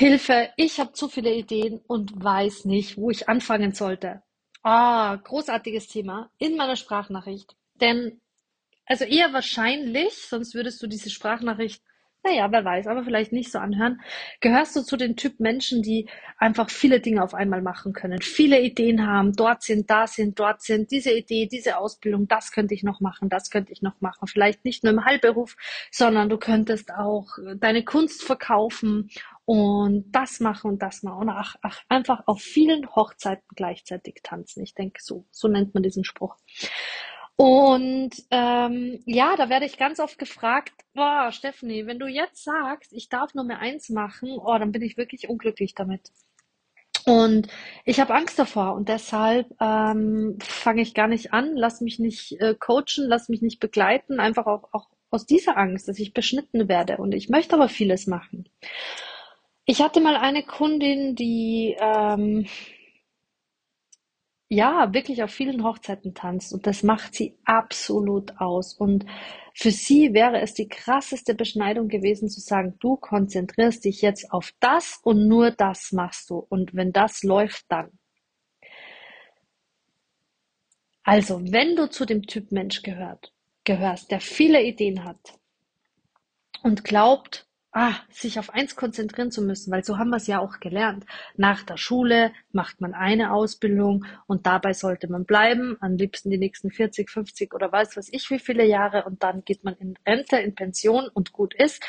Hilfe, ich habe zu viele Ideen und weiß nicht, wo ich anfangen sollte. Ah, großartiges Thema in meiner Sprachnachricht. Denn, also eher wahrscheinlich, sonst würdest du diese Sprachnachricht naja, wer weiß, aber vielleicht nicht so anhören. Gehörst du zu den Typ Menschen, die einfach viele Dinge auf einmal machen können, viele Ideen haben, dort sind, da sind, dort sind, diese Idee, diese Ausbildung, das könnte ich noch machen, das könnte ich noch machen. Vielleicht nicht nur im Heilberuf, sondern du könntest auch deine Kunst verkaufen und das machen und das machen und ach, ach, einfach auf vielen Hochzeiten gleichzeitig tanzen. Ich denke, so, so nennt man diesen Spruch. Und ähm, ja, da werde ich ganz oft gefragt, boah, Stephanie, wenn du jetzt sagst, ich darf nur mehr eins machen, oh, dann bin ich wirklich unglücklich damit. Und ich habe Angst davor und deshalb ähm, fange ich gar nicht an, lass mich nicht äh, coachen, lass mich nicht begleiten, einfach auch, auch aus dieser Angst, dass ich beschnitten werde. Und ich möchte aber vieles machen. Ich hatte mal eine Kundin, die ähm, ja, wirklich auf vielen Hochzeiten tanzt und das macht sie absolut aus. Und für sie wäre es die krasseste Beschneidung gewesen zu sagen, du konzentrierst dich jetzt auf das und nur das machst du. Und wenn das läuft, dann. Also, wenn du zu dem Typ Mensch gehört, gehörst, der viele Ideen hat und glaubt, ah, sich auf eins konzentrieren zu müssen, weil so haben wir es ja auch gelernt. Nach der Schule macht man eine Ausbildung und dabei sollte man bleiben, am liebsten die nächsten 40, 50 oder weiß was ich wie viele Jahre und dann geht man in Rente, in Pension und gut ist.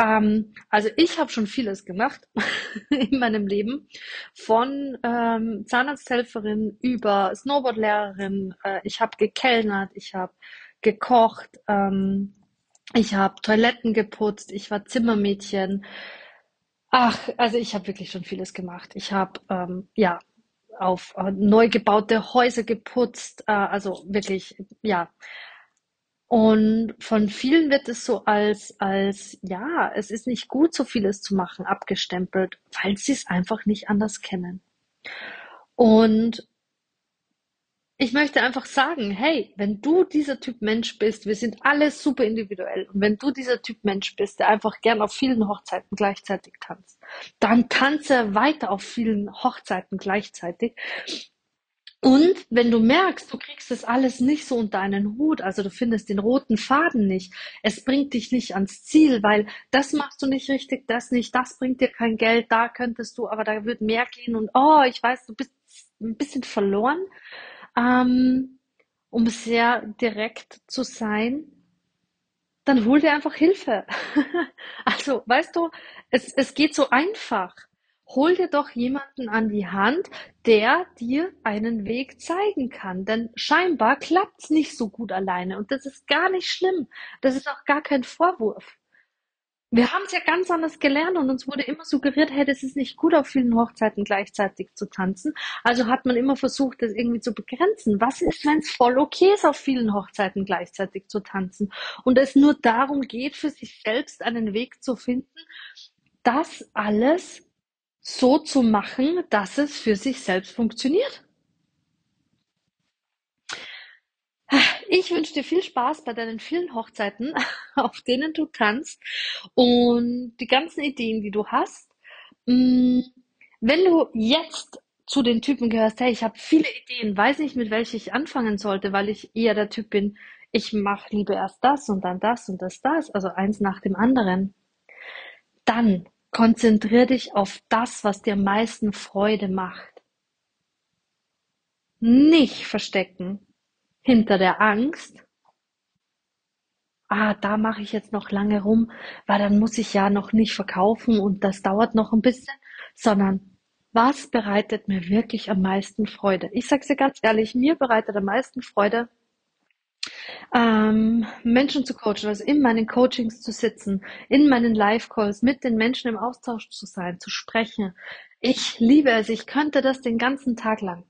Ähm, also ich habe schon vieles gemacht in meinem Leben, von ähm, Zahnarzthelferin über Snowboardlehrerin, äh, ich habe gekellnert, ich habe gekocht, ähm, ich habe Toiletten geputzt, ich war Zimmermädchen. Ach, also ich habe wirklich schon vieles gemacht. Ich habe ähm, ja auf äh, neu gebaute Häuser geputzt, äh, also wirklich ja. Und von vielen wird es so als als ja, es ist nicht gut, so vieles zu machen, abgestempelt, weil sie es einfach nicht anders kennen. Und ich möchte einfach sagen, hey, wenn du dieser Typ Mensch bist, wir sind alle super individuell. Und wenn du dieser Typ Mensch bist, der einfach gern auf vielen Hochzeiten gleichzeitig tanzt, dann tanze weiter auf vielen Hochzeiten gleichzeitig. Und wenn du merkst, du kriegst das alles nicht so unter einen Hut, also du findest den roten Faden nicht, es bringt dich nicht ans Ziel, weil das machst du nicht richtig, das nicht, das bringt dir kein Geld, da könntest du, aber da wird mehr gehen und oh, ich weiß, du bist ein bisschen verloren, ähm, um sehr direkt zu sein, dann hol dir einfach Hilfe. also, weißt du, es, es geht so einfach. Hol dir doch jemanden an die Hand, der dir einen Weg zeigen kann. Denn scheinbar klappt's nicht so gut alleine. Und das ist gar nicht schlimm. Das ist auch gar kein Vorwurf. Wir haben es ja ganz anders gelernt und uns wurde immer suggeriert, hey, das ist nicht gut, auf vielen Hochzeiten gleichzeitig zu tanzen. Also hat man immer versucht, das irgendwie zu begrenzen. Was ist, wenn es voll okay ist, auf vielen Hochzeiten gleichzeitig zu tanzen? Und es nur darum geht, für sich selbst einen Weg zu finden, das alles so zu machen, dass es für sich selbst funktioniert. Ich wünsche dir viel Spaß bei deinen vielen Hochzeiten, auf denen du tanzt und die ganzen Ideen, die du hast. Mm, wenn du jetzt zu den Typen gehörst, hey, ich habe viele Ideen, weiß nicht, mit welchen ich anfangen sollte, weil ich eher der Typ bin, ich mache lieber erst das und dann das und das, das, also eins nach dem anderen. Dann konzentrier dich auf das, was dir am meisten Freude macht. Nicht verstecken, hinter der Angst, ah, da mache ich jetzt noch lange rum, weil dann muss ich ja noch nicht verkaufen und das dauert noch ein bisschen, sondern was bereitet mir wirklich am meisten Freude? Ich sage dir ganz ehrlich, mir bereitet am meisten Freude, ähm, Menschen zu coachen, also in meinen Coachings zu sitzen, in meinen Live-Calls mit den Menschen im Austausch zu sein, zu sprechen. Ich liebe es, ich könnte das den ganzen Tag lang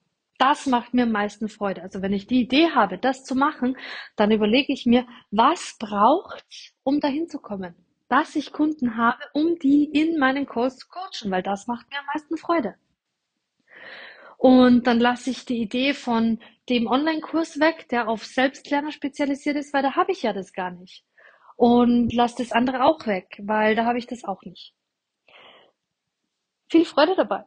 das macht mir am meisten Freude. Also wenn ich die Idee habe, das zu machen, dann überlege ich mir, was braucht, um dahin zu kommen? Dass ich Kunden habe, um die in meinen Calls zu coachen, weil das macht mir am meisten Freude. Und dann lasse ich die Idee von dem Online-Kurs weg, der auf Selbstlerner spezialisiert ist, weil da habe ich ja das gar nicht. Und lasse das andere auch weg, weil da habe ich das auch nicht. Viel Freude dabei!